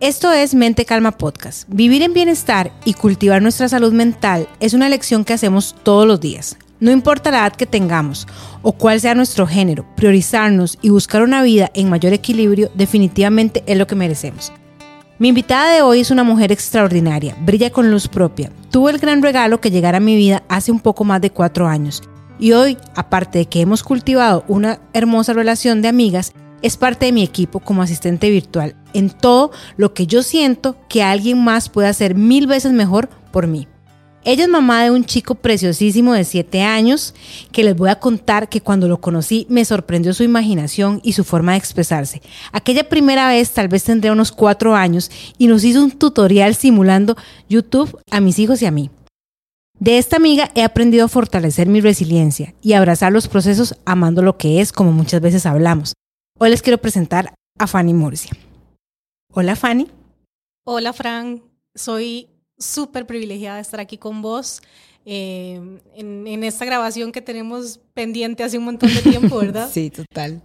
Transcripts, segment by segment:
Esto es Mente Calma Podcast. Vivir en bienestar y cultivar nuestra salud mental es una lección que hacemos todos los días. No importa la edad que tengamos o cuál sea nuestro género, priorizarnos y buscar una vida en mayor equilibrio definitivamente es lo que merecemos. Mi invitada de hoy es una mujer extraordinaria, brilla con luz propia. Tuvo el gran regalo que llegara a mi vida hace un poco más de cuatro años. Y hoy, aparte de que hemos cultivado una hermosa relación de amigas, es parte de mi equipo como asistente virtual en todo lo que yo siento que alguien más puede hacer mil veces mejor por mí. Ella es mamá de un chico preciosísimo de 7 años que les voy a contar que cuando lo conocí me sorprendió su imaginación y su forma de expresarse. Aquella primera vez tal vez tendría unos 4 años y nos hizo un tutorial simulando YouTube a mis hijos y a mí. De esta amiga he aprendido a fortalecer mi resiliencia y abrazar los procesos amando lo que es como muchas veces hablamos. Hoy les quiero presentar a Fanny Murcia. Hola Fanny. Hola Fran, soy súper privilegiada de estar aquí con vos eh, en, esta grabación que tenemos pendiente hace un montón de tiempo, ¿verdad? sí, total.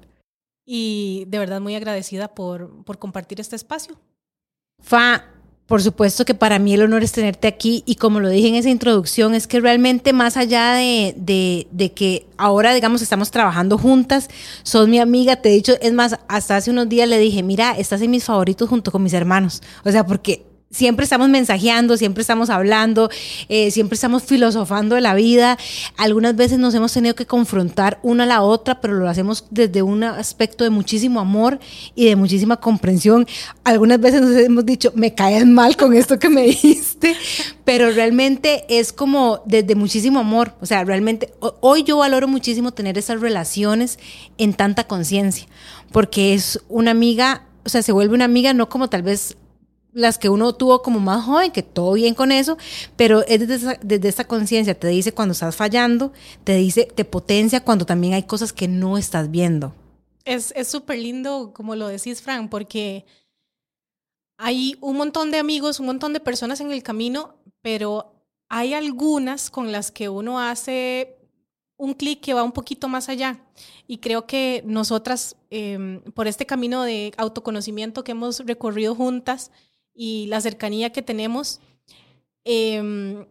Y de verdad muy agradecida por, por compartir este espacio. Fa, por supuesto que para mí el honor es tenerte aquí y como lo dije en esa introducción, es que realmente más allá de, de, de, que ahora, digamos, estamos trabajando juntas, sos mi amiga, te he dicho, es más, hasta hace unos días le dije, mira, estás en mis favoritos junto con mis hermanos, o sea, porque siempre estamos mensajeando, siempre estamos hablando, eh, siempre estamos filosofando de la vida. Algunas veces nos hemos tenido que confrontar una a la otra, pero lo hacemos desde un aspecto de muchísimo amor y de muchísima comprensión. Algunas veces nos hemos dicho, me caes mal con esto que me dijiste, pero realmente es como desde muchísimo amor. O sea, realmente hoy yo valoro muchísimo tener esas relaciones en tanta conciencia, porque es una amiga, o sea, se vuelve una amiga no como tal vez las que uno tuvo como más joven, que todo bien con eso, pero es desde esa, desde conciencia, te dice cuando estás fallando, te dice, te potencia cuando también hay cosas que no estás viendo. Es súper lindo, como lo decís, Fran, porque hay un montón de amigos, un montón de personas en el camino, pero hay algunas con las que uno hace un clic que va un poquito más allá. Y creo que nosotras, em, por este camino de autoconocimiento que hemos recorrido juntas, y la cercanía que tenemos em,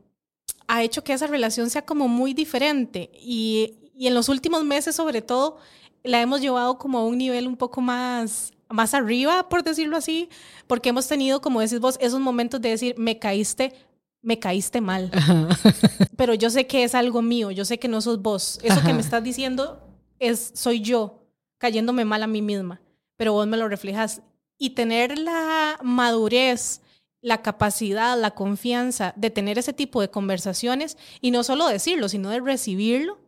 ha hecho que esa relación sea como muy diferente y, y, en los últimos meses sobre todo la hemos llevado como a un nivel un poco más más arriba, por decirlo así, porque hemos tenido, como decís vos, esos momentos de decir, me caíste, me caíste mal. Pero yo sé que es algo mío, yo sé que no sos vos. Eso que me estás diciendo es, soy yo cayéndome mal a mí misma, pero vos me lo reflejas y tener la madurez, la capacidad, la confianza de tener ese tipo de conversaciones y no solo decirlo, sino de recibirlo,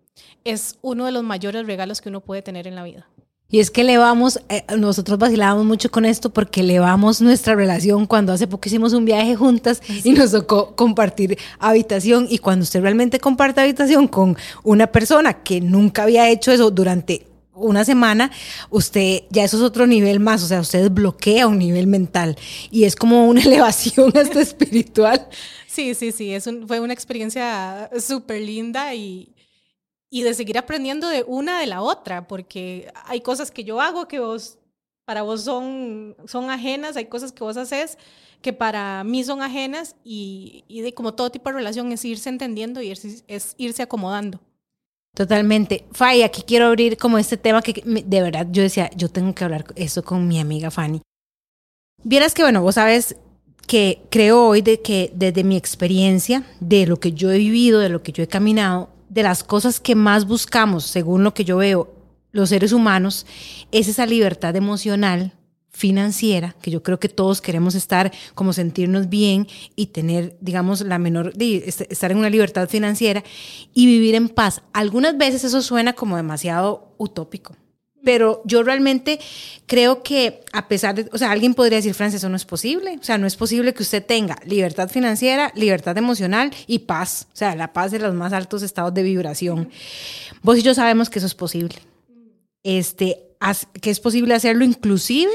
es uno de los mayores regalos que uno puede tener en la vida. Y es que elevamos, eh, nosotros vacilábamos mucho con esto porque elevamos nuestra relación cuando hace poco hicimos un viaje juntas y nos tocó compartir habitación y cuando usted realmente comparte habitación con una persona que nunca había hecho eso durante una semana, usted ya eso es otro nivel más, o sea, usted bloquea un nivel mental y es como una elevación hasta espiritual. Sí, sí, sí, es fue una experiencia súper linda y, y de seguir aprendiendo de una de la otra, porque hay cosas que yo hago que vos, para vos son, son ajenas, hay cosas que vos haces que para mí son ajenas y, y de como todo tipo de relación es irse entendiendo y es irse acomodando. Totalmente. Fay, aquí quiero abrir como este tema que de verdad yo decía, yo tengo que hablar eso con mi amiga Fanny. Vieras que, bueno, vos sabes que creo hoy de que desde mi experiencia, de lo que yo he vivido, de lo que yo he caminado, de las cosas que más buscamos, según lo que yo veo, los seres humanos, es esa libertad emocional financiera, que yo creo que todos queremos estar como sentirnos bien y tener, digamos, la menor, estar en una libertad financiera y vivir en paz. Algunas veces eso suena como demasiado utópico, pero yo realmente creo que a pesar de, o sea, alguien podría decir, Francia, eso no es posible, o sea, no es posible que usted tenga libertad financiera, libertad emocional y paz, o sea, la paz de los más altos estados de vibración. Vos y yo sabemos que eso es posible. Este, que es posible hacerlo inclusive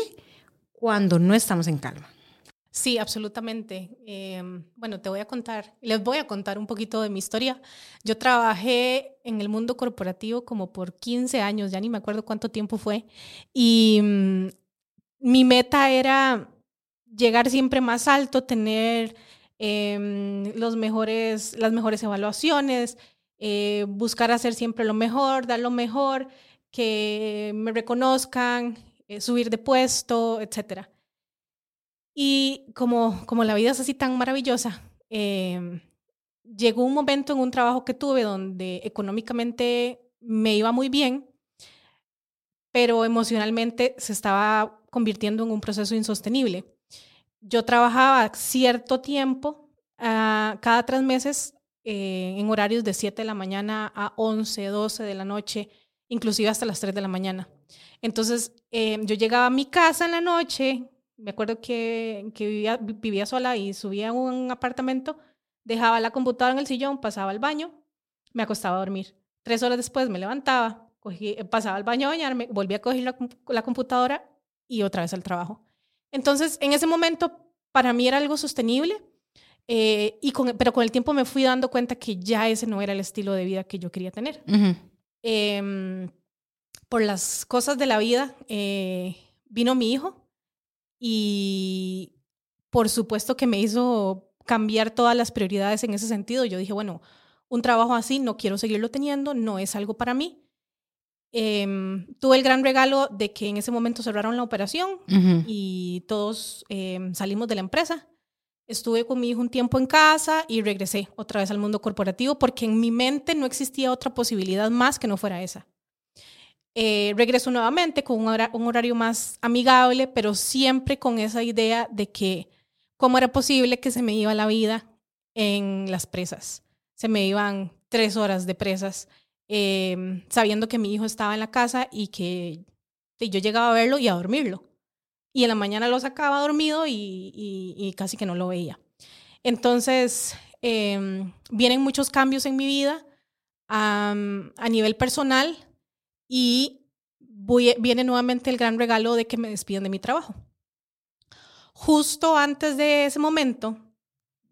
cuando no estamos en calma. Sí, absolutamente. Em, bueno, te voy a contar, les voy a contar un poquito de mi historia. Yo trabajé en el mundo corporativo como por 15 años, ya ni me acuerdo cuánto tiempo fue, y mm, mi meta era llegar siempre más alto, tener em, los mejores, las mejores evaluaciones, eh, buscar hacer siempre lo mejor, dar lo mejor, que me reconozcan, eh, subir de puesto, etc. Y como, como la vida es así tan maravillosa, em, llegó un momento en un trabajo que tuve donde económicamente me iba muy bien, pero emocionalmente se estaba convirtiendo en un proceso insostenible. Yo trabajaba cierto tiempo, uh, cada tres meses, eh, en horarios de 7 de la mañana a 11, 12 de la noche, inclusive hasta las 3 de la mañana. Entonces, eh, yo llegaba a mi casa en la noche, me acuerdo que, que vivía, vivía sola y subía a un apartamento, dejaba la computadora en el sillón, pasaba al baño, me acostaba a dormir. Tres horas después me levantaba, cogí, pasaba al baño a bañarme, volví a coger la, la computadora y otra vez al trabajo. Entonces, en ese momento, para mí era algo sostenible, eh, y con, pero con el tiempo me fui dando cuenta que ya ese no era el estilo de vida que yo quería tener. eh, por las cosas de la vida, eh, vino mi hijo y por supuesto que me hizo cambiar todas las prioridades en ese sentido. Yo dije, bueno, un trabajo así no quiero seguirlo teniendo, no es algo para mí. Eh, tuve el gran regalo de que en ese momento cerraron la operación uh -huh. y todos eh, salimos de la empresa. Estuve con mi hijo un tiempo en casa y regresé otra vez al mundo corporativo porque en mi mente no existía otra posibilidad más que no fuera esa. Eh, regreso nuevamente con un, hora, un horario más amigable, pero siempre con esa idea de que cómo era posible que se me iba la vida en las presas. Se me iban tres horas de presas, eh, sabiendo que mi hijo estaba en la casa y que y yo llegaba a verlo y a dormirlo. Y en la mañana lo sacaba dormido y, casi que no lo veía. Entonces, eh, vienen muchos cambios en mi vida a nivel personal y voy, viene nuevamente el gran regalo de que me despiden de mi trabajo. Justo antes de ese momento,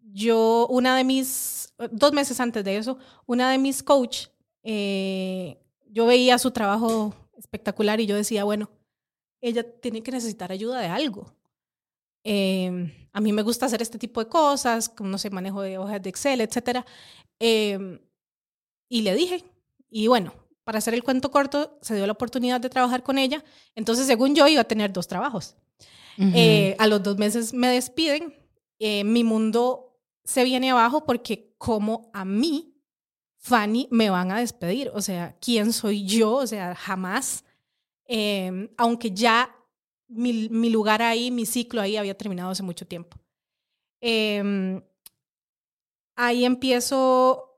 yo, una de mis, dos meses antes de eso, una de mis coach, eh, yo veía su trabajo espectacular y yo decía, bueno, ella tiene que necesitar ayuda de algo. Eh, a mí me gusta hacer este tipo de cosas, como no sé, manejo de hojas de Excel, etc. Eh, y le dije, y bueno, para hacer el cuento corto, se dio la oportunidad de trabajar con ella. Entonces, según yo, iba a tener dos trabajos. Uh -huh. eh, a los dos meses me despiden. Eh, mi mundo se viene abajo porque como a mí, Fanny, me van a despedir. O sea, ¿quién soy yo? O sea, jamás. Eh, aunque ya mi, mi, lugar ahí, mi ciclo ahí había terminado hace mucho tiempo. Eh, ahí empiezo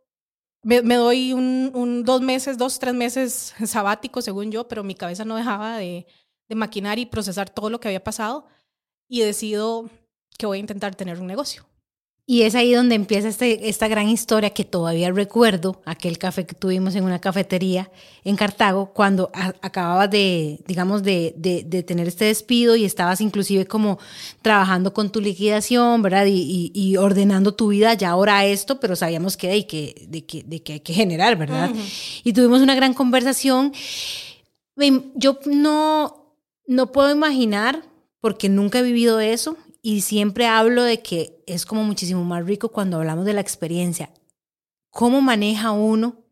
me, doy un, un, dos meses, dos, tres meses sabático, según yo, pero mi cabeza no dejaba de, de maquinar y procesar todo lo que había pasado y decido que voy a intentar tener un negocio. Y es ahí donde empieza este, esta gran historia que todavía recuerdo, aquel café que tuvimos en una cafetería en Cartago, cuando a, acababas de, digamos, de, de, de, tener este despido y estabas inclusive como trabajando con tu liquidación, ¿verdad? Y, y, y ordenando tu vida ya ahora esto, pero sabíamos que hay que, de que, de que hay que generar, ¿verdad? Uh -huh. Y tuvimos una gran conversación. Yo no, no puedo imaginar, porque nunca he vivido eso, y siempre hablo de que es como muchísimo más rico cuando hablamos de la experiencia. ¿Cómo maneja uno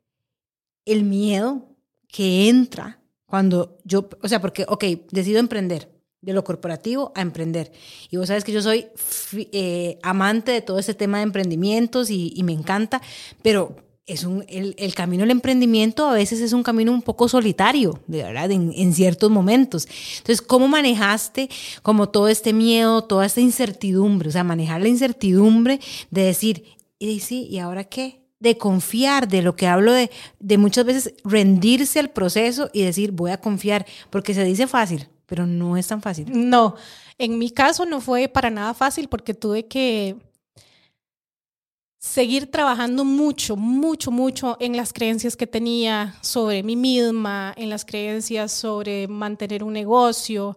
el miedo que entra cuando yo, o sea, porque, ok, decido emprender de lo corporativo a emprender. Y vos sabes que yo soy eh, amante de todo ese tema de emprendimientos y, y me encanta, pero es un, el, el, camino del emprendimiento a veces es un camino un poco solitario, de verdad, en, en, ciertos momentos. Entonces, ¿cómo manejaste como todo este miedo, toda esta incertidumbre? O sea, manejar la incertidumbre de decir, y sí, ¿y ahora qué? De confiar, de lo que hablo de, de muchas veces rendirse al proceso y decir, voy a confiar, porque se dice fácil, pero no es tan fácil. No, en mi caso no fue para nada fácil porque tuve que seguir trabajando mucho, mucho, mucho en las creencias que tenía sobre mí misma, en las creencias sobre mantener un negocio,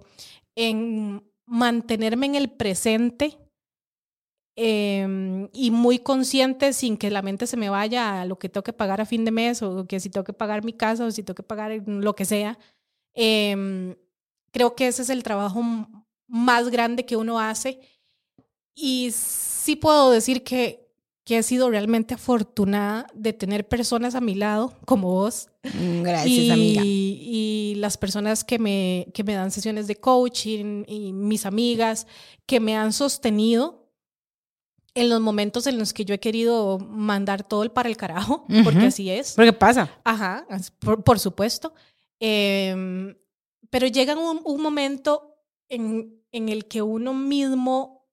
en mantenerme en el presente eh, y muy consciente sin que la mente se me vaya a lo que tengo que pagar a fin de mes o que si tengo que pagar mi casa o si tengo que pagar lo que sea. Eh, creo que ese es el trabajo más grande que uno hace y sí puedo decir que que he sido realmente afortunada de tener personas a mi lado como vos. Mm, gracias, amiga. Y las personas que me, que me dan sesiones de coaching y mis amigas que me han sostenido en los momentos en los que yo he querido mandar todo el para el carajo, porque así es. Porque pasa. Ajá, por, supuesto. Em, pero llega un, un momento en, en el que uno mismo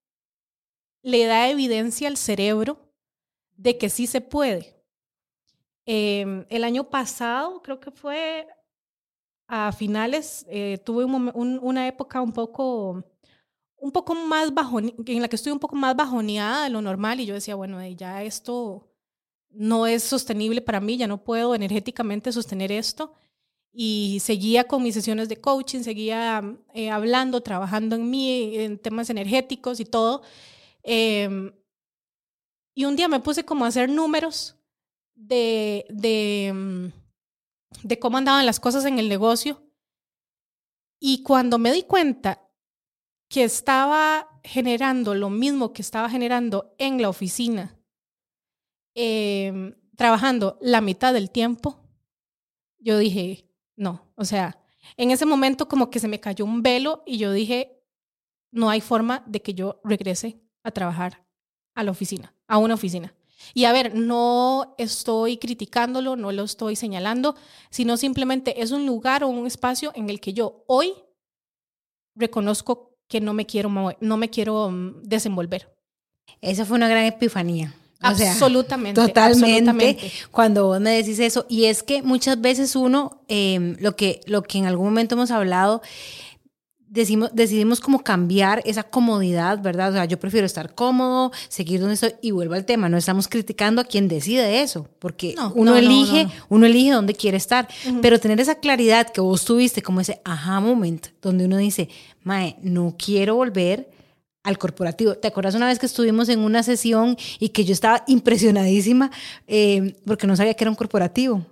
le da evidencia al cerebro de que sí se puede. Em, el año pasado, creo que fue a finales, eh, tuve una época un poco, un poco más bajón, en la que estoy un poco más bajoneada de lo normal y yo decía, bueno, ya esto no es sostenible para mí, ya no puedo energéticamente sostener esto. Y seguía con mis sesiones de coaching, seguía eh, hablando, trabajando en mí, en temas energéticos y todo. Eh, y un día me puse como a hacer números de, de, mm, de cómo andaban las cosas en el negocio. Y cuando me di cuenta que estaba generando lo mismo que estaba generando en la oficina, em, trabajando la mitad del tiempo, yo dije, no, o sea, en ese momento como que se me cayó un velo y yo dije, no hay forma de que yo regrese a trabajar a la oficina a una oficina. Y a ver, no estoy criticándolo, no lo estoy señalando, sino simplemente es un lugar o un espacio en el que yo hoy reconozco que no me quiero, no me quiero mm, desenvolver. Esa fue una gran epifanía. absolutamente. totalmente. Cuando vos me decís eso. Y es que muchas veces uno, em, lo, que, lo que en algún momento hemos hablado, decimos, decidimos como cambiar esa comodidad, ¿verdad? O sea, yo prefiero estar cómodo, seguir donde estoy y vuelvo al tema, no estamos criticando a quien decide eso, porque uno elige, uno elige dónde quiere estar, pero tener esa claridad que vos tuviste como ese aha moment donde uno dice, "Mae, no quiero volver al corporativo. ¿Te acuerdas una vez que estuvimos en una sesión y que yo estaba impresionadísima eh, porque no sabía que era un corporativo?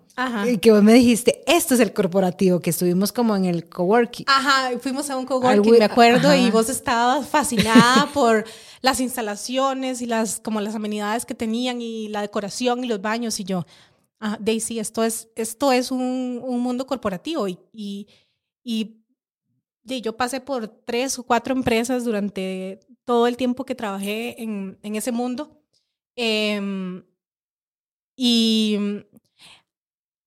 Y que vos me dijiste, esto es el corporativo, que estuvimos como en el coworking. Ajá, fuimos a un coworking, me acuerdo, y vos estabas fascinada por las instalaciones y las, como las amenidades que tenían y la decoración y los baños y yo, ah, Daisy, esto es, esto es un, un mundo corporativo y, y, y, yo pasé por tres o cuatro empresas durante todo el tiempo que trabajé en, en ese mundo. Em, y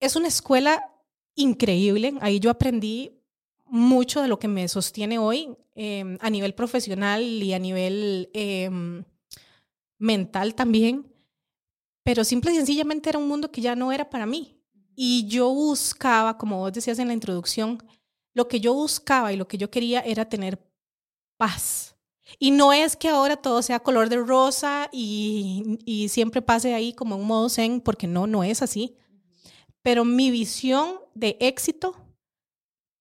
es una escuela increíble. Ahí yo aprendí mucho de lo que me sostiene hoy em, a nivel profesional y a nivel em, mental también. Pero simple y sencillamente era un mundo que ya no era para mí. Y yo buscaba, como vos decías en la introducción, lo que yo buscaba y lo que yo quería era tener paz. Y no es que ahora todo sea color de rosa y, y siempre pase ahí como un modo zen, porque no, no es así pero mi visión de éxito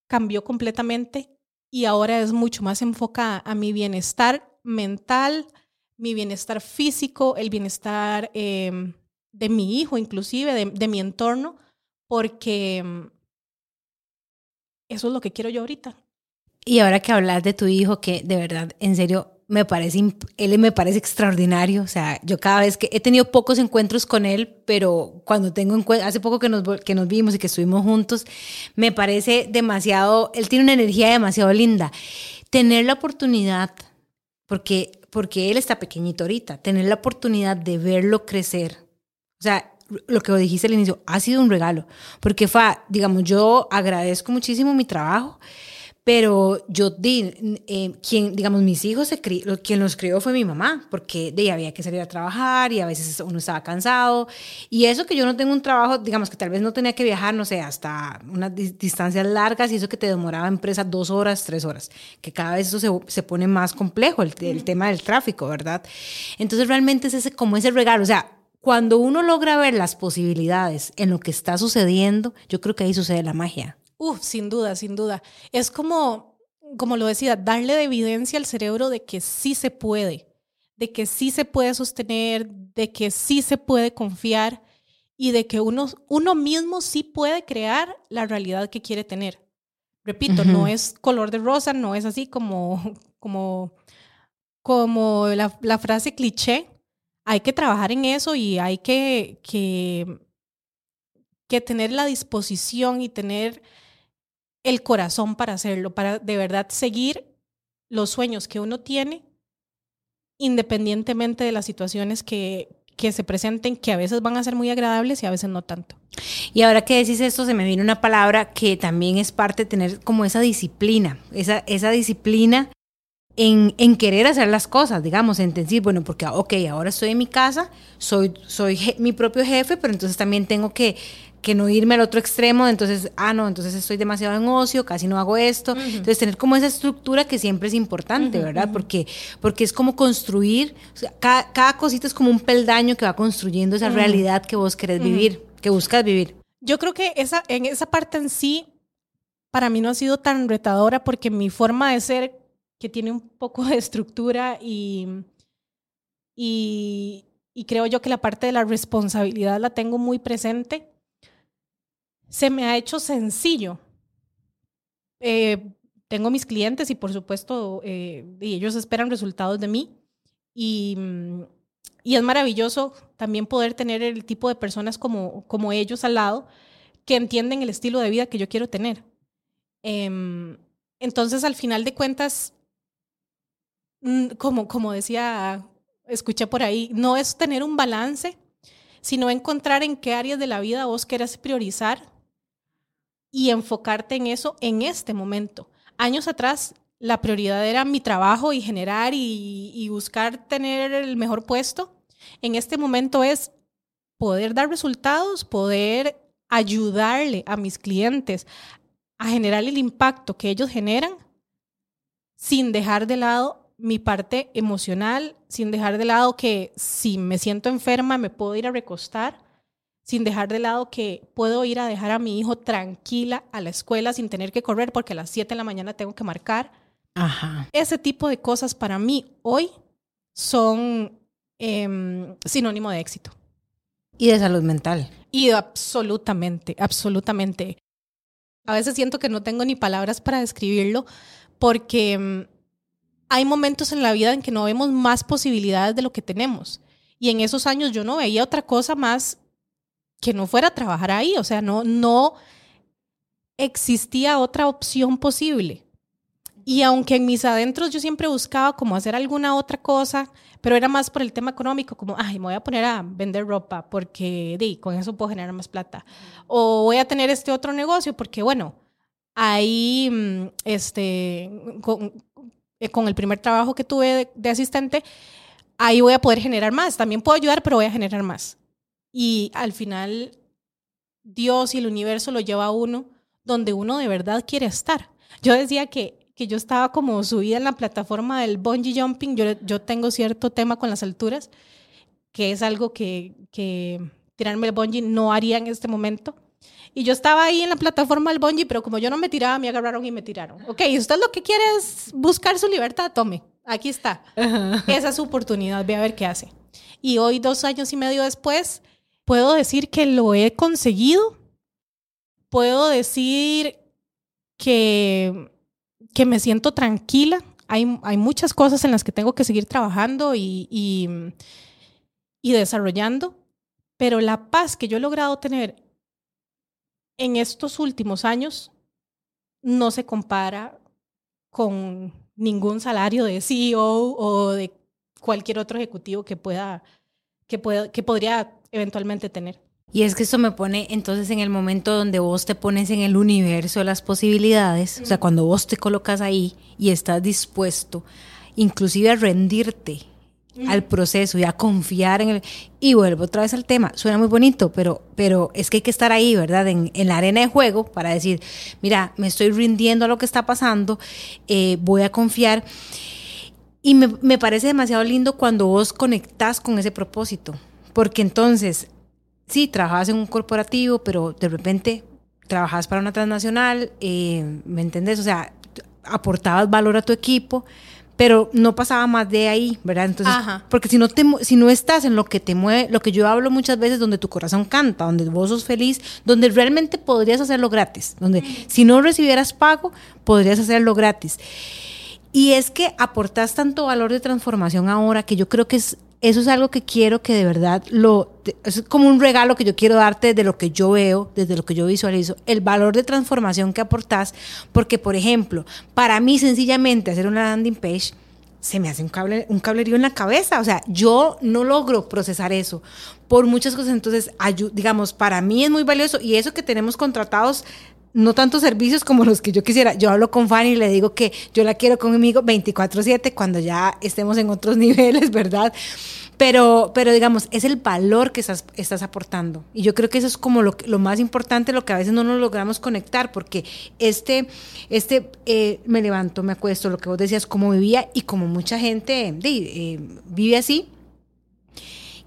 cambió completamente y ahora es mucho más enfocada a mi bienestar mental, mi bienestar físico, el bienestar em, de mi hijo, inclusive de, mi entorno, porque em, eso es lo que quiero yo ahorita. Y ahora que hablas de tu hijo, que de verdad, en serio, me parece, él me parece extraordinario. O sea, yo cada vez que he tenido pocos encuentros con él, pero cuando tengo encuentros, hace poco que nos, que nos vimos y que estuvimos juntos, me parece demasiado, él tiene una energía demasiado linda. Tener la oportunidad, porque, porque él está pequeñito ahorita, tener la oportunidad de verlo crecer. O sea, lo que dijiste al inicio, ha sido un regalo, porque fue, digamos, yo agradezco muchísimo mi trabajo pero yo eh, quien, digamos, mis hijos, se quien los crió fue mi mamá, porque de había que salir a trabajar y a veces uno estaba cansado. Y eso que yo no tengo un trabajo, digamos, que tal vez no tenía que viajar, no sé, hasta unas distancias largas y eso que te demoraba en empresa dos horas, tres horas, que cada vez eso se, se pone más complejo, el, el, tema del tráfico, ¿verdad? Entonces realmente es ese, como ese regalo, o sea, cuando uno logra ver las posibilidades en lo que está sucediendo, yo creo que ahí sucede la magia. Uf, sin duda, sin duda. Es como, como lo decía, darle de evidencia al cerebro de que sí se puede, de que sí se puede sostener, de que sí se puede confiar y de que uno, uno mismo sí puede crear la realidad que quiere tener. Repito, no es color de rosa, no es así como, como como la, la frase cliché, hay que trabajar en eso y hay que, que, que tener la disposición y tener el corazón para hacerlo, para de verdad seguir los sueños que uno tiene, independientemente de las situaciones que, que se presenten, que a veces van a ser muy agradables y a veces no tanto. Y ahora que decís esto, se me viene una palabra que también es parte de tener como esa disciplina, esa, esa disciplina en, en, querer hacer las cosas, digamos, en decir, bueno, porque, ok, ahora estoy en mi casa, soy, soy mi propio jefe, pero entonces también tengo que, que no irme al otro extremo, entonces, ah, no, entonces estoy demasiado en ocio, casi no hago esto. Entonces, tener como esa estructura que siempre es importante, ¿verdad? Porque, porque es como construir, cada, cada, cosita es como un peldaño que va construyendo esa realidad que vos querés vivir, que buscas vivir. Yo creo que esa, en esa parte en sí, para mí no ha sido tan retadora porque mi forma de ser que tiene un poco de estructura y, y, creo yo que la parte de la responsabilidad la tengo muy presente, se me ha hecho sencillo. Eh, tengo mis clientes y por supuesto eh, y ellos esperan resultados de mí y, y, es maravilloso también poder tener el tipo de personas como, como ellos al lado que entienden el estilo de vida que yo quiero tener. Em, entonces, al final de cuentas, Mm, como, como decía, escuché por ahí, no es tener un balance, sino encontrar en qué áreas de la vida vos querés priorizar y enfocarte en eso en este momento. Años atrás, la prioridad era mi trabajo y generar y, buscar tener el mejor puesto. En este momento es poder dar resultados, poder ayudarle a mis clientes a generar el impacto que ellos generan sin dejar de lado mi parte emocional, sin dejar de lado que si me siento enferma me puedo ir a recostar, sin dejar de lado que puedo ir a dejar a mi hijo tranquila a la escuela sin tener que correr porque a las 7 de la mañana tengo que marcar. Ajá. Ese tipo de cosas para mí hoy son eh, sinónimo de éxito. Y de salud mental. Y absolutamente, absolutamente. A veces siento que no tengo ni palabras para describirlo porque em, hay momentos en la vida en que no vemos más posibilidades de lo que tenemos. Y en esos años yo no veía otra cosa más que no fuera a trabajar ahí. O sea, no, no existía otra opción posible. Y aunque en mis adentros yo siempre buscaba como hacer alguna otra cosa, pero era más por el tema económico, como, ay, me voy a poner a vender ropa porque di, con eso puedo generar más plata. O voy a tener este otro negocio porque, bueno, ahí, mm, este, eh, con el primer trabajo que tuve de, asistente, ahí voy a poder generar más. También puedo ayudar, pero voy a generar más. Y al final, Dios y el universo lo lleva a uno donde uno de verdad quiere estar. Yo decía que, que yo estaba como subida en la plataforma del bungee jumping. Yo, yo tengo cierto tema con las alturas, que es algo que, que tirarme el bungee no haría en este momento. Y yo estaba ahí en la plataforma del bungee, pero como yo no me tiraba, me agarraron y me tiraron. Ok, usted lo que quiere es buscar su libertad, tome, aquí está. Esa es su oportunidad, ve a ver qué hace. Y hoy, dos años y medio después, puedo decir que lo he conseguido. Puedo decir que, que me siento tranquila. Hay, hay muchas cosas en las que tengo que seguir trabajando y, y, y desarrollando, pero la paz que yo he logrado tener en estos últimos años no se compara con ningún salario de CEO o de cualquier otro ejecutivo que pueda, que pueda, que podría eventualmente tener. Y es que esto me pone entonces en el momento donde vos te pones en el universo de las posibilidades, o sea, cuando vos te colocas ahí y estás dispuesto inclusive a rendirte al proceso y a confiar en el... Y vuelvo otra vez al tema, suena muy bonito, pero, pero es que hay que estar ahí, ¿verdad? En, en la arena de juego para decir, mira, me estoy rindiendo a lo que está pasando, eh, voy a confiar. Y me, me parece demasiado lindo cuando vos conectás con ese propósito, porque entonces, sí, trabajabas en un corporativo, pero de repente trabajabas para una transnacional, eh, ¿me entendés? O sea, aportabas valor a tu equipo, pero no pasaba más de ahí, ¿verdad? Entonces, porque si no te si no estás en lo que te mueve, lo que yo hablo muchas veces donde tu corazón canta, donde vos sos feliz, donde realmente podrías hacerlo gratis, donde si no recibieras pago, podrías hacerlo gratis. Y es que aportas tanto valor de transformación ahora que yo creo que es, eso es algo que quiero que de verdad lo, es como un regalo que yo quiero darte de lo que yo veo, desde lo que yo visualizo, el valor de transformación que aportas, porque por ejemplo, para mí sencillamente hacer una landing page, se me hace un, cable, un cablerío en la cabeza. O sea, yo no logro procesar eso por muchas cosas. Entonces, digamos, para mí es muy valioso y eso que tenemos contratados no tantos servicios como los que yo quisiera. Yo hablo con Fanny y le digo que yo la quiero conmigo 24/7 cuando ya estemos en otros niveles, ¿verdad? Pero, pero digamos, es el valor que estás, aportando. Y yo creo que eso es como lo, lo, más importante, lo que a veces no nos logramos conectar, porque este, este eh, me levanto, me acuesto, lo que vos decías, cómo vivía y como mucha gente eh, vive así,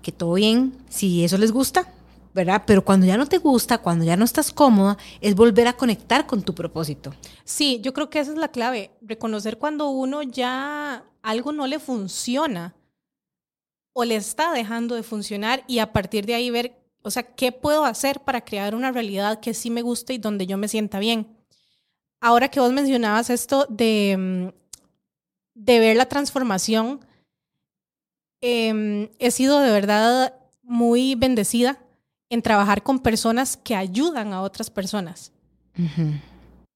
que todo bien, si eso les gusta, ¿verdad? Pero cuando ya no te gusta, cuando ya no estás cómoda, es volver a conectar con tu propósito. Sí, yo creo que esa es la clave, reconocer cuando uno ya algo no le funciona o le está dejando de funcionar y a partir de ahí ver, o sea, ¿qué puedo hacer para crear una realidad que sí me guste y donde yo me sienta bien? Ahora que vos mencionabas esto de, mm, de ver la transformación, em, he sido de verdad muy bendecida en trabajar con personas que ayudan a otras personas.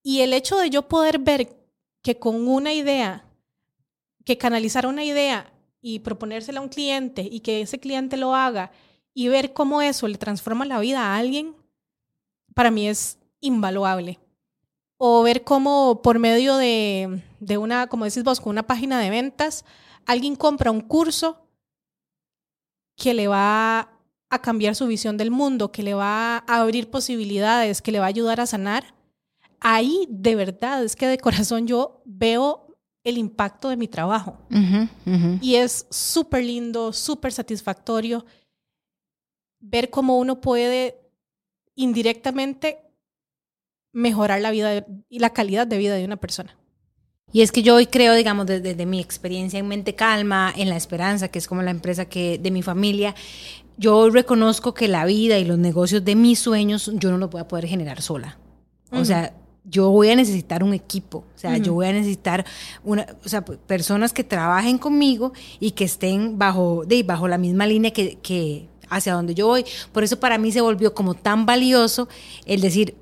Y el hecho de yo poder ver que con una idea, que canalizar una idea y proponérsela a un cliente y que ese cliente lo haga y ver cómo eso le transforma la vida a alguien, para mí es invaluable. O ver cómo por medio de, de una, como decís vos, con una página de ventas, alguien compra un curso que le va a cambiar su visión del mundo, que le va a abrir posibilidades, que le va a ayudar a sanar. Ahí de verdad es que de corazón yo veo el impacto de mi trabajo. Y es súper lindo, súper satisfactorio ver cómo uno puede indirectamente mejorar la vida y la calidad de vida de una persona. Y es que yo hoy creo, digamos, desde, mi experiencia en Mente Calma, en La Esperanza, que es como la empresa que de mi familia, yo reconozco que la vida y los negocios de mis sueños yo no lo voy a poder generar sola. O sea, yo voy a necesitar un equipo, o sea, yo voy a necesitar una, o sea, personas que trabajen conmigo y que estén bajo, de, bajo la misma línea que, que hacia donde yo voy. Por eso para mí se volvió como tan valioso el decir,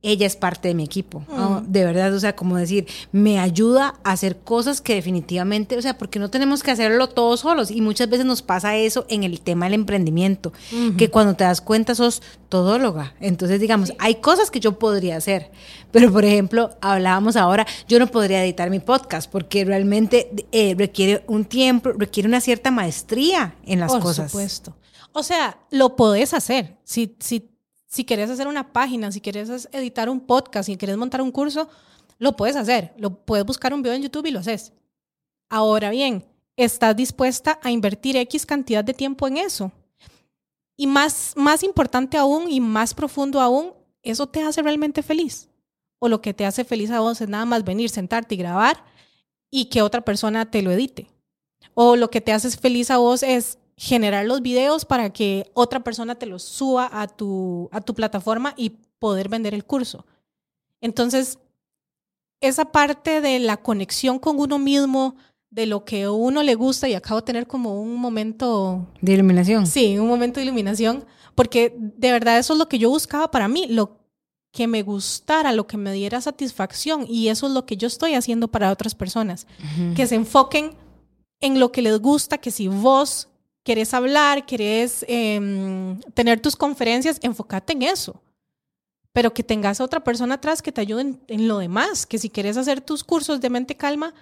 ella es parte de mi equipo, de verdad, o sea, como decir, me ayuda a hacer cosas que definitivamente, o sea, porque no tenemos que hacerlo todos solos y muchas veces nos pasa eso en el tema del emprendimiento, que cuando te das cuenta sos todóloga, entonces digamos, hay cosas que yo podría hacer, pero por ejemplo, hablábamos ahora, yo no podría editar mi podcast porque realmente eh, requiere un tiempo, requiere una cierta maestría en las cosas. Por supuesto. O sea, lo podés hacer, si, si si quieres hacer una página, si quieres editar un podcast, si quieres montar un curso, lo puedes hacer. Lo puedes buscar un video en YouTube y lo haces. Ahora bien, ¿estás dispuesta a invertir X cantidad de tiempo en eso? Y más, más importante aún y más profundo aún, ¿eso te hace realmente feliz? ¿O lo que te hace feliz a vos es nada más venir, sentarte y grabar y que otra persona te lo edite? ¿O lo que te hace feliz a vos es generar los videos para que otra persona te los suba a tu, a tu plataforma y poder vender el curso. Entonces, esa parte de la conexión con uno mismo, de lo que a uno le gusta, y acabo de tener como un momento... De iluminación. Sí, un momento de iluminación, porque de verdad eso es lo que yo buscaba para mí, lo que me gustara, lo que me diera satisfacción, y eso es lo que yo estoy haciendo para otras personas, que se enfoquen en lo que les gusta, que si vos querés hablar, querés em, tener tus conferencias, enfócate en eso. Pero que tengas a otra persona atrás que te ayude en, lo demás, que si quieres hacer tus cursos de mente calma,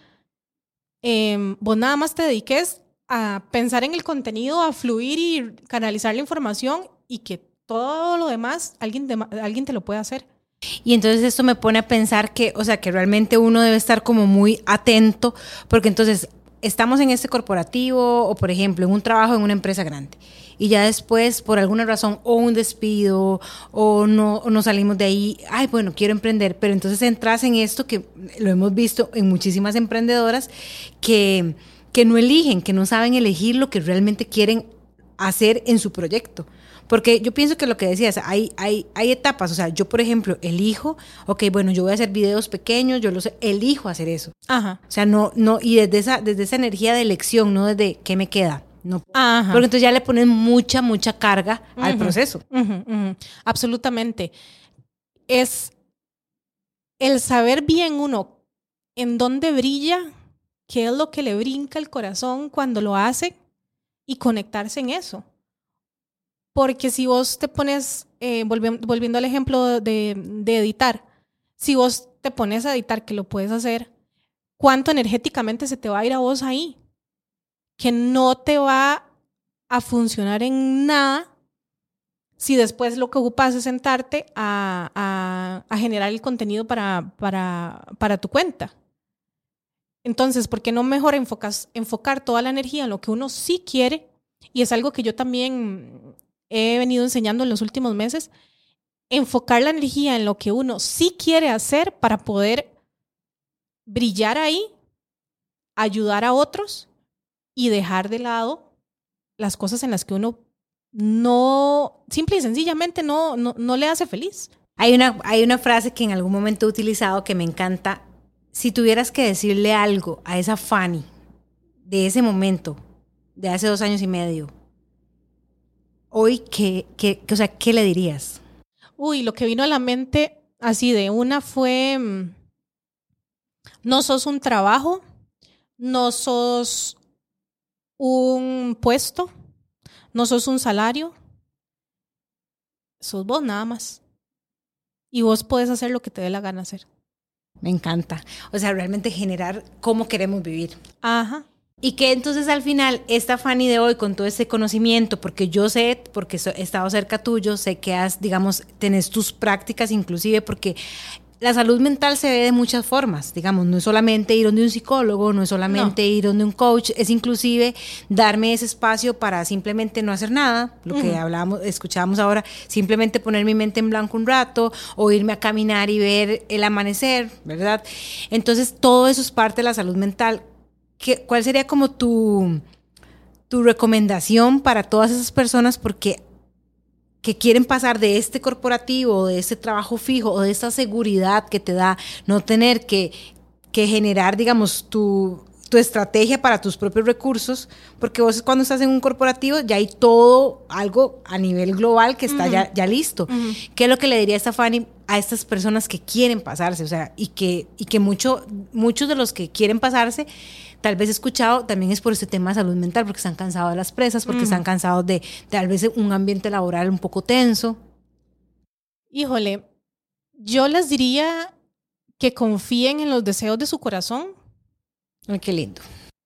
em, vos nada más te dediques a pensar en el contenido, a fluir y canalizar la información y que todo lo demás alguien, alguien te lo puede hacer. Y entonces esto me pone a pensar que, o sea, que realmente uno debe estar como muy atento, porque entonces estamos en este corporativo o, por ejemplo, en un trabajo en una empresa grande y ya después, por alguna razón, o un despido o no, no salimos de ahí, ay, bueno, quiero emprender, pero entonces entras en esto que lo hemos visto en muchísimas emprendedoras que, que no eligen, que no saben elegir lo que realmente quieren hacer en su proyecto Porque yo pienso que lo que decías, hay, hay, hay etapas. O sea, yo, por ejemplo, elijo, ok, bueno, yo voy a hacer videos pequeños, yo los elijo hacer eso. Ajá. O sea, no, no, y desde esa, desde esa energía de elección, no desde qué me queda. No. Ajá. Porque entonces ya le ponen mucha, mucha carga al proceso. Ujú. Absolutamente. Es el saber bien uno en dónde brilla, qué es lo que le brinca el corazón cuando lo hace y conectarse en eso. Porque si vos te pones, eh, volvi- volviendo al ejemplo de, de editar, si vos te pones a editar, que lo puedes hacer, ¿cuánto energéticamente se te va a ir a vos ahí? Que no te va a funcionar en nada si después lo que ocupas es sentarte a, a- a generar el contenido para, para, para tu cuenta. Entonces, ¿por qué no mejor enfocas, enfocar toda la energía en lo que uno sí quiere? Y es algo que yo también he venido enseñando en los últimos meses. Enfocar la energía en lo que uno sí quiere hacer para poder brillar ahí, ayudar a otros y dejar de lado las cosas en las que uno no, simple y sencillamente no, no, no le hace feliz. Hay una, hay una frase que en algún momento he utilizado que me encanta. Si tuvieras que decirle algo a esa Fanny de ese momento, de hace dos años y medio, hoy, ¿qué, qué, qué- o sea, ¿qué le dirías? Uy, lo que vino a la mente así de una fue, mm, no sos un trabajo, no sos un puesto, no sos un salario, sos vos nada más. Y vos podés hacer lo que te dé la gana hacer. Me encanta. O sea, realmente generar cómo queremos vivir. Ajá. Y que entonces al final, esta Fanny de hoy, con todo ese conocimiento, porque yo sé, porque he estado cerca tuyo, sé que has, digamos, tenés tus prácticas inclusive, porque la salud mental se ve de muchas formas, digamos, no es solamente ir donde un psicólogo, no es solamente ir donde un coach, es inclusive darme ese espacio para simplemente no hacer nada, lo que hablábamos, escuchábamos ahora, simplemente poner mi mente en blanco un rato o irme a caminar y ver el amanecer, ¿verdad? Entonces, todo eso es parte de la salud mental. ¿Qué- ¿Cuál sería como tu, tu recomendación para todas esas personas? Porque que quieren pasar de este corporativo, de este trabajo fijo o de esta seguridad que te da no tener que, que generar, digamos, tu, tu estrategia para tus propios recursos, porque vos cuando estás en un corporativo ya hay todo algo a nivel global que está Ujú. ya, ya listo. Ujú. ¿Qué es lo que le diría esta Fanny a estas personas que quieren pasarse? O sea, y que, y que mucho, muchos de los que quieren pasarse, tal vez he escuchado, también es por este tema de salud mental, porque están cansados de las presas, porque Mm. están cansados de, de tal vez un ambiente laboral un poco tenso. Híjole, yo les diría que confíen en los deseos de su corazón, Ay, qué lindo.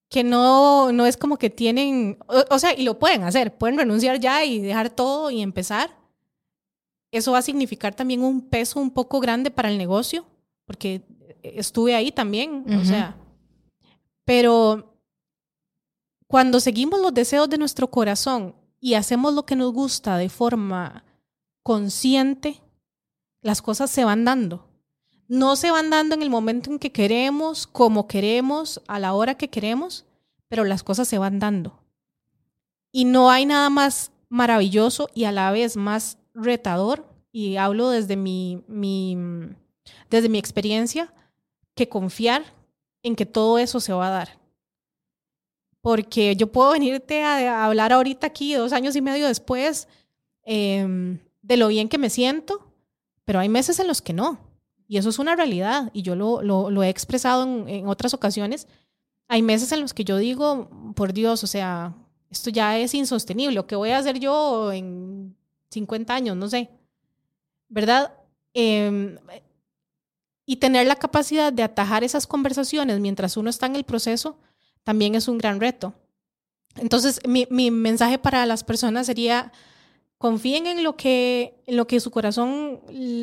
que no, no es como que tienen, o, o sea, y lo pueden hacer, pueden renunciar ya y dejar todo y empezar. Eso va a significar también un peso un poco grande para el negocio, porque estuve ahí también, o Ujú. sea, pero cuando seguimos los deseos de nuestro corazón y hacemos lo que nos gusta de forma consciente, las cosas se van dando. No se van dando en el momento en que queremos, como queremos, a la hora que queremos, pero las cosas se van dando. Y no hay nada más maravilloso y a la vez más retador, y hablo desde mi, mi, desde mi experiencia, que confiar en que todo eso se va a dar. Porque yo puedo venirte a, a hablar ahorita aquí, dos años y medio después, em, de lo bien que me siento, pero hay meses en los que no. Y eso es una realidad. Y yo lo, lo, he expresado en, en otras ocasiones. Hay meses en los que yo digo, por Dios, o sea, esto ya es insostenible. ¿O qué voy a hacer yo en 50 años? No sé. ¿Verdad? Em, y tener la capacidad de atajar esas conversaciones mientras uno está en el proceso también es un gran reto. Entonces, mi, mi mensaje para las personas sería, confíen en lo que, en lo que su corazón,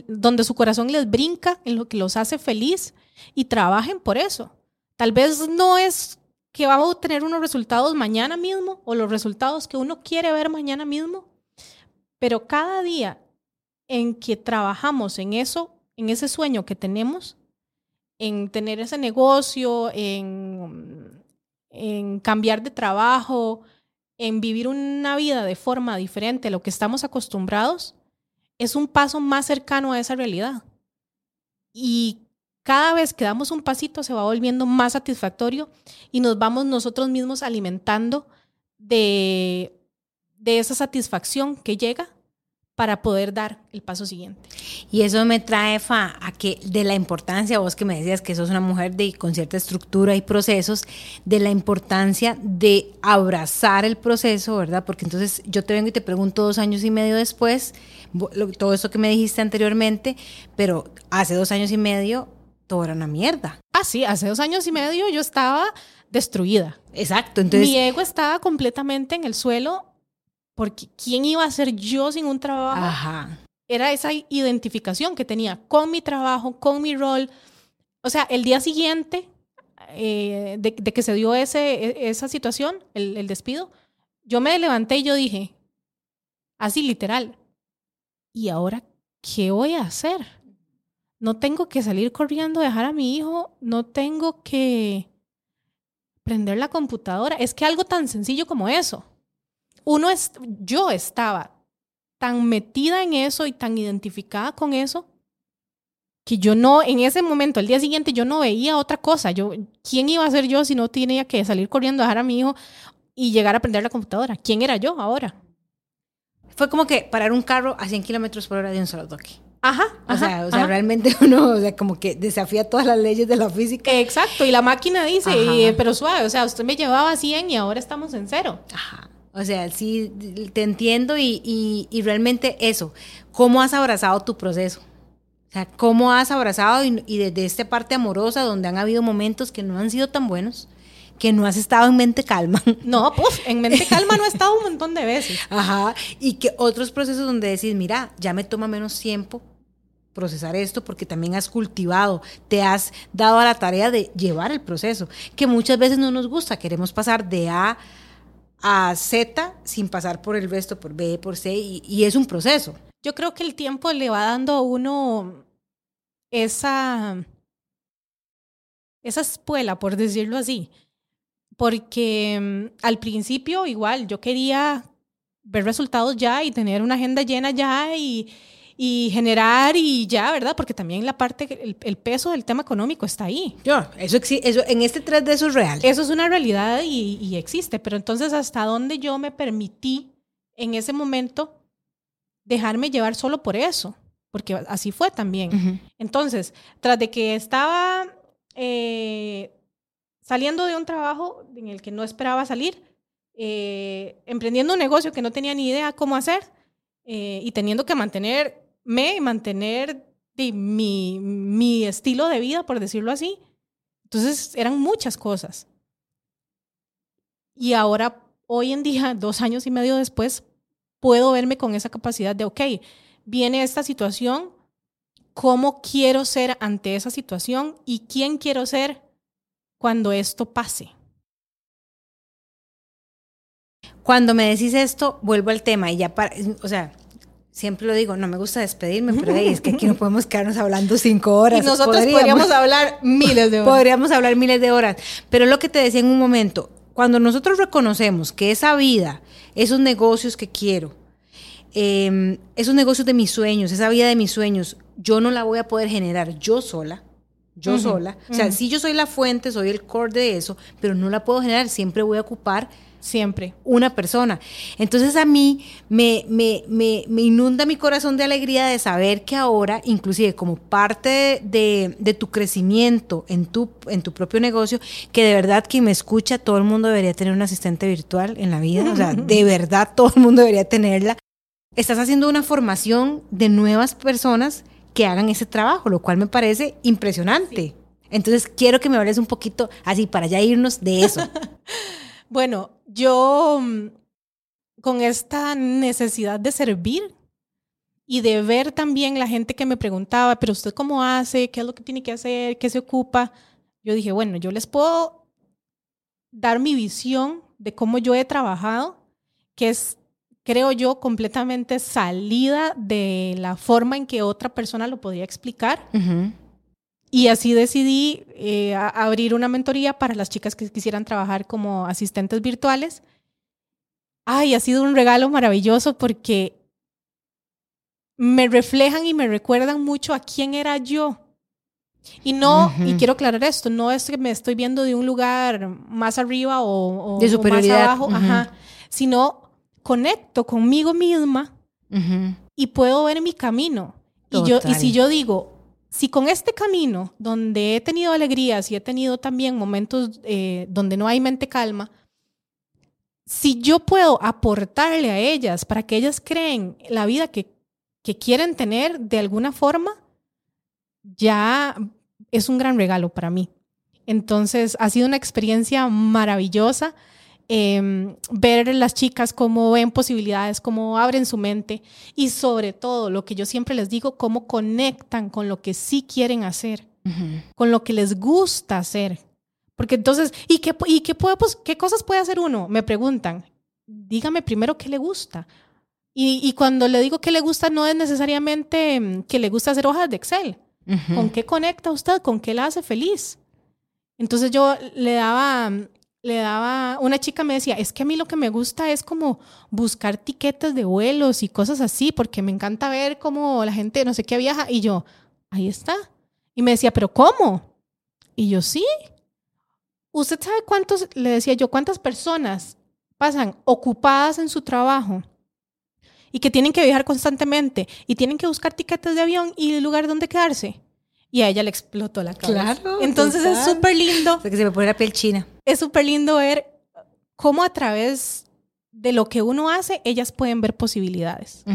donde su corazón les brinca, en lo que los hace feliz y trabajen por eso. Tal vez no es que vamos a tener unos resultados mañana mismo o los resultados que uno quiere ver mañana mismo, pero cada día en que trabajamos en eso, en ese sueño que tenemos, en tener ese negocio, en, cambiar de trabajo, en vivir una vida de forma diferente a lo que estamos acostumbrados, es un paso más cercano a esa realidad. Y cada vez que damos un pasito se va volviendo más satisfactorio y nos vamos nosotros mismos alimentando de, de esa satisfacción que llega para poder dar el paso siguiente. Y eso me trae, Fa, a que de la importancia, vos que me decías que sos una mujer de, con cierta estructura y procesos, de la importancia de abrazar el proceso, ¿verdad? Porque entonces yo te vengo y te pregunto dos años y medio después, todo eso que me dijiste anteriormente, pero hace dos años y medio todo era una mierda. Ah, sí, hace dos años y medio yo estaba destruida. Exacto, entonces... Mi ego estaba completamente en el suelo porque ¿quién iba a ser yo sin un trabajo? Ajá. Era esa identificación que tenía con mi trabajo, con mi rol. O sea, el día siguiente eh, de, que se dio ese, e, esa situación, el, el despido, yo me levanté y yo dije, así literal, ¿y ahora qué voy a hacer? No tengo que salir corriendo, dejar a mi hijo, no tengo que prender la computadora. Es que algo tan sencillo como eso uno es, yo estaba tan metida en eso y tan identificada con eso que yo no, en ese momento, el día siguiente, yo no veía otra cosa. Yo, ¿quién iba a ser yo si no tenía que salir corriendo, dejar a mi hijo y llegar a aprender la computadora? ¿Quién era yo ahora? Fue como que parar un carro a 100 kilómetros por hora de un solo toque. Ajá. O sea, o sea realmente uno, o sea, como que desafía todas las leyes de la física. Exacto. Y la máquina dice, pero suave, o sea, usted me llevaba a 100 y ahora estamos en cero. Ajá. O sea, sí, te entiendo y, realmente eso, ¿cómo has abrazado tu proceso? O sea, ¿cómo has abrazado y, desde esta parte amorosa donde han habido momentos que no han sido tan buenos, que no has estado en mente calma? No, pues en mente calma no he estado un montón de veces. Ajá, y que otros procesos donde decís, mira, ya me toma menos tiempo procesar esto porque también has cultivado, te has dado a la tarea de llevar el proceso, que muchas veces no nos gusta, queremos pasar de A a Z sin pasar por el resto, por B, por C, y, es un proceso. Yo creo que el tiempo le va dando a uno esa, esa espuela, por decirlo así. Porque mm, al principio igual yo quería ver resultados ya y tener una agenda llena ya y, y generar y ya, ¿verdad? Porque también la parte, el, peso del tema económico está ahí. Yo, eso, eso en este 3D eso es real. Eso es una realidad y, existe, pero entonces hasta dónde yo me permití en ese momento dejarme llevar solo por eso, porque así fue también. Entonces, tras de que estaba eh, saliendo de un trabajo en el que no esperaba salir, eh, emprendiendo un negocio que no tenía ni idea cómo hacer eh, y teniendo que mantener me mantener mi, mi estilo de vida, por decirlo así. Entonces eran muchas cosas. Y ahora, hoy en día, dos años y medio después, puedo verme con esa capacidad de, ok, viene esta situación, ¿cómo quiero ser ante esa situación y quién quiero ser cuando esto pase? Cuando me decís esto, vuelvo al tema y ya para, o sea, siempre lo digo, no me gusta despedirme, pero es que aquí no podemos quedarnos hablando cinco horas. Y nosotros podríamos, hablar miles de horas. Podríamos hablar miles de horas. Pero lo que te decía en un momento, cuando nosotros reconocemos que esa vida, esos negocios que quiero, em, esos negocios de mis sueños, esa vida de mis sueños, yo no la voy a poder generar yo sola, yo sola. O sea, si yo soy la fuente, soy el core de eso, pero no la puedo generar, siempre voy a ocupar Siempre. Una persona. Entonces a mí me, me, me, me, inunda mi corazón de alegría de saber que ahora, inclusive como parte de, de, tu crecimiento en tu, en tu propio negocio, que de verdad quien me escucha, todo el mundo debería tener un asistente virtual en la vida. O sea, de verdad todo el mundo debería tenerla. Estás haciendo una formación de nuevas personas que hagan ese trabajo, lo cual me parece impresionante. Entonces quiero que me hables un poquito así para ya irnos de eso. bueno, yo mm, con esta necesidad de servir y de ver también la gente que me preguntaba, pero usted cómo hace, qué es lo que tiene que hacer, qué se ocupa, yo dije, bueno, yo les puedo dar mi visión de cómo yo he trabajado, que es, creo yo, completamente salida de la forma en que otra persona lo podría explicar. Y así decidí eh, abrir una mentoría para las chicas que quisieran trabajar como asistentes virtuales. ay, ha sido un regalo maravilloso porque me reflejan y me recuerdan mucho a quién era yo. Y no, y quiero aclarar esto, no es que me estoy viendo de un lugar más arriba o, de superioridad. más abajo, ajá, sino conecto conmigo misma y puedo ver mi camino. Y, yo, y si yo digo, si con este camino, donde he tenido alegrías y he tenido también momentos eh, donde no hay mente calma, si yo puedo aportarle a ellas para que ellas creen la vida que, que quieren tener de alguna forma, ya es un gran regalo para mí. Entonces, ha sido una experiencia maravillosa. Eh, ver las chicas cómo ven posibilidades, cómo abren su mente y sobre todo lo que yo siempre les digo, cómo conectan con lo que sí quieren hacer, con lo que les gusta hacer. Porque entonces, ¿y qué, y qué, puede, pues, qué cosas puede hacer uno? Me preguntan. Dígame primero qué le gusta. Y, y, cuando le digo que le gusta, no es necesariamente mm, que le gusta hacer hojas de Excel. ¿Con qué conecta usted? ¿Con qué la hace feliz? Entonces yo le daba, le daba, una chica me decía, es que a mí lo que me gusta es como buscar tiquetes de vuelos y cosas así, porque me encanta ver cómo la gente no sé qué viaja. Y yo, ahí está. Y me decía, pero ¿cómo? Y yo, sí. ¿Usted sabe cuántos, le decía yo, cuántas personas pasan ocupadas en su trabajo y que tienen que viajar constantemente y tienen que buscar tiquetes de avión y el lugar donde quedarse. Y a ella le explotó la cabeza. Claro. Entonces es súper lindo. que se me pone la piel china. Es súper lindo ver cómo a través de lo que uno hace, ellas pueden ver posibilidades.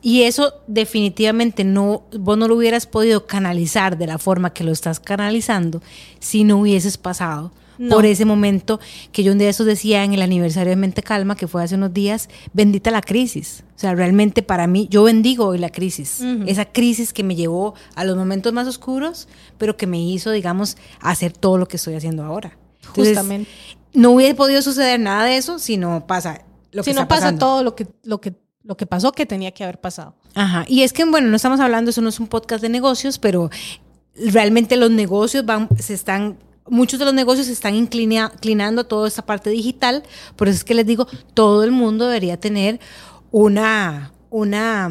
Y eso definitivamente no, vos no lo hubieras podido canalizar de la forma que lo estás canalizando si no hubieses pasado por ese momento que yo un día de esos decía en el aniversario de Mente Calma, que fue hace unos días, bendita la crisis. O sea, realmente para mí, yo bendigo hoy la crisis. Esa crisis que me llevó a los momentos más oscuros, pero que me hizo, digamos, hacer todo lo que estoy haciendo ahora. Justamente. No hubiera podido suceder nada de eso si no pasa lo que Si no pasa todo lo que, lo que lo que pasó que tenía que haber pasado. Ajá. Y es que, bueno, no estamos hablando, eso no es un podcast de negocios, pero realmente los negocios van, se están muchos de los negocios se están inclinando a toda esta parte digital, por eso es que les digo, todo el mundo debería tener una, una,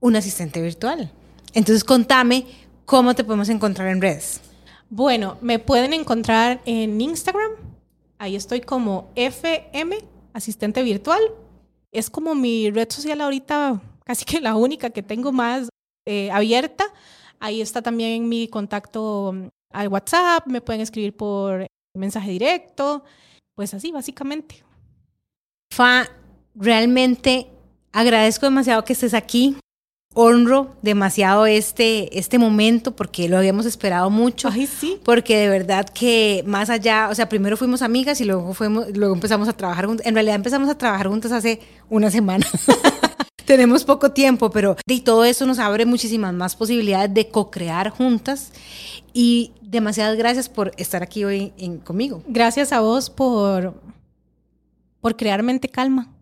un asistente virtual. Entonces, contame cómo te podemos encontrar en redes. Bueno, me pueden encontrar en Instagram. Ahí estoy como FM, asistente virtual. Es como mi red social ahorita, casi que la única que tengo más eh, abierta. Ahí está también mi contacto al WhatsApp, me pueden escribir por mensaje directo, pues así básicamente. Fa, realmente agradezco demasiado que estés aquí. Honro demasiado este, este momento porque lo habíamos esperado mucho. Ay, sí. Porque de verdad que más allá, o sea, primero fuimos amigas y luego, fuimos, luego empezamos a trabajar juntas. En realidad empezamos a trabajar juntas hace una semana. Tenemos poco tiempo, pero de todo eso nos abre muchísimas más posibilidades de co-crear juntas y demasiadas gracias por estar aquí hoy conmigo. Gracias a vos por, por crear mente calma,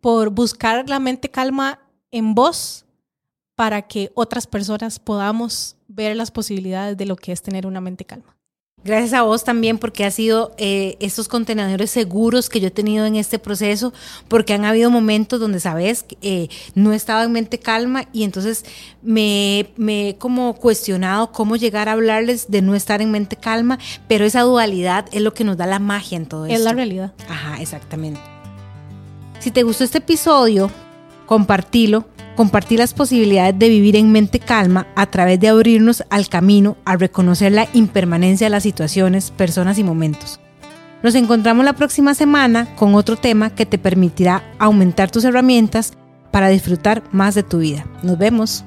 por buscar la mente calma en vos para que otras personas podamos ver las posibilidades de lo que es tener una mente calma. Gracias a vos también porque ha sido eh, estos contenedores seguros que yo he tenido en este proceso, porque han habido momentos donde, sabes, eh, no he estado en mente calma y entonces me, me, he como cuestionado cómo llegar a hablarles de no estar en mente calma, pero esa dualidad es lo que nos da la magia en todo esto. Es la realidad. Ajá, exactamente. Si te gustó este episodio, compartilo compartir las posibilidades de vivir en mente calma a través de abrirnos al camino a reconocer la impermanencia de las situaciones, personas y momentos. Nos encontramos la próxima semana con otro tema que te permitirá aumentar tus herramientas para disfrutar más de tu vida. Nos vemos.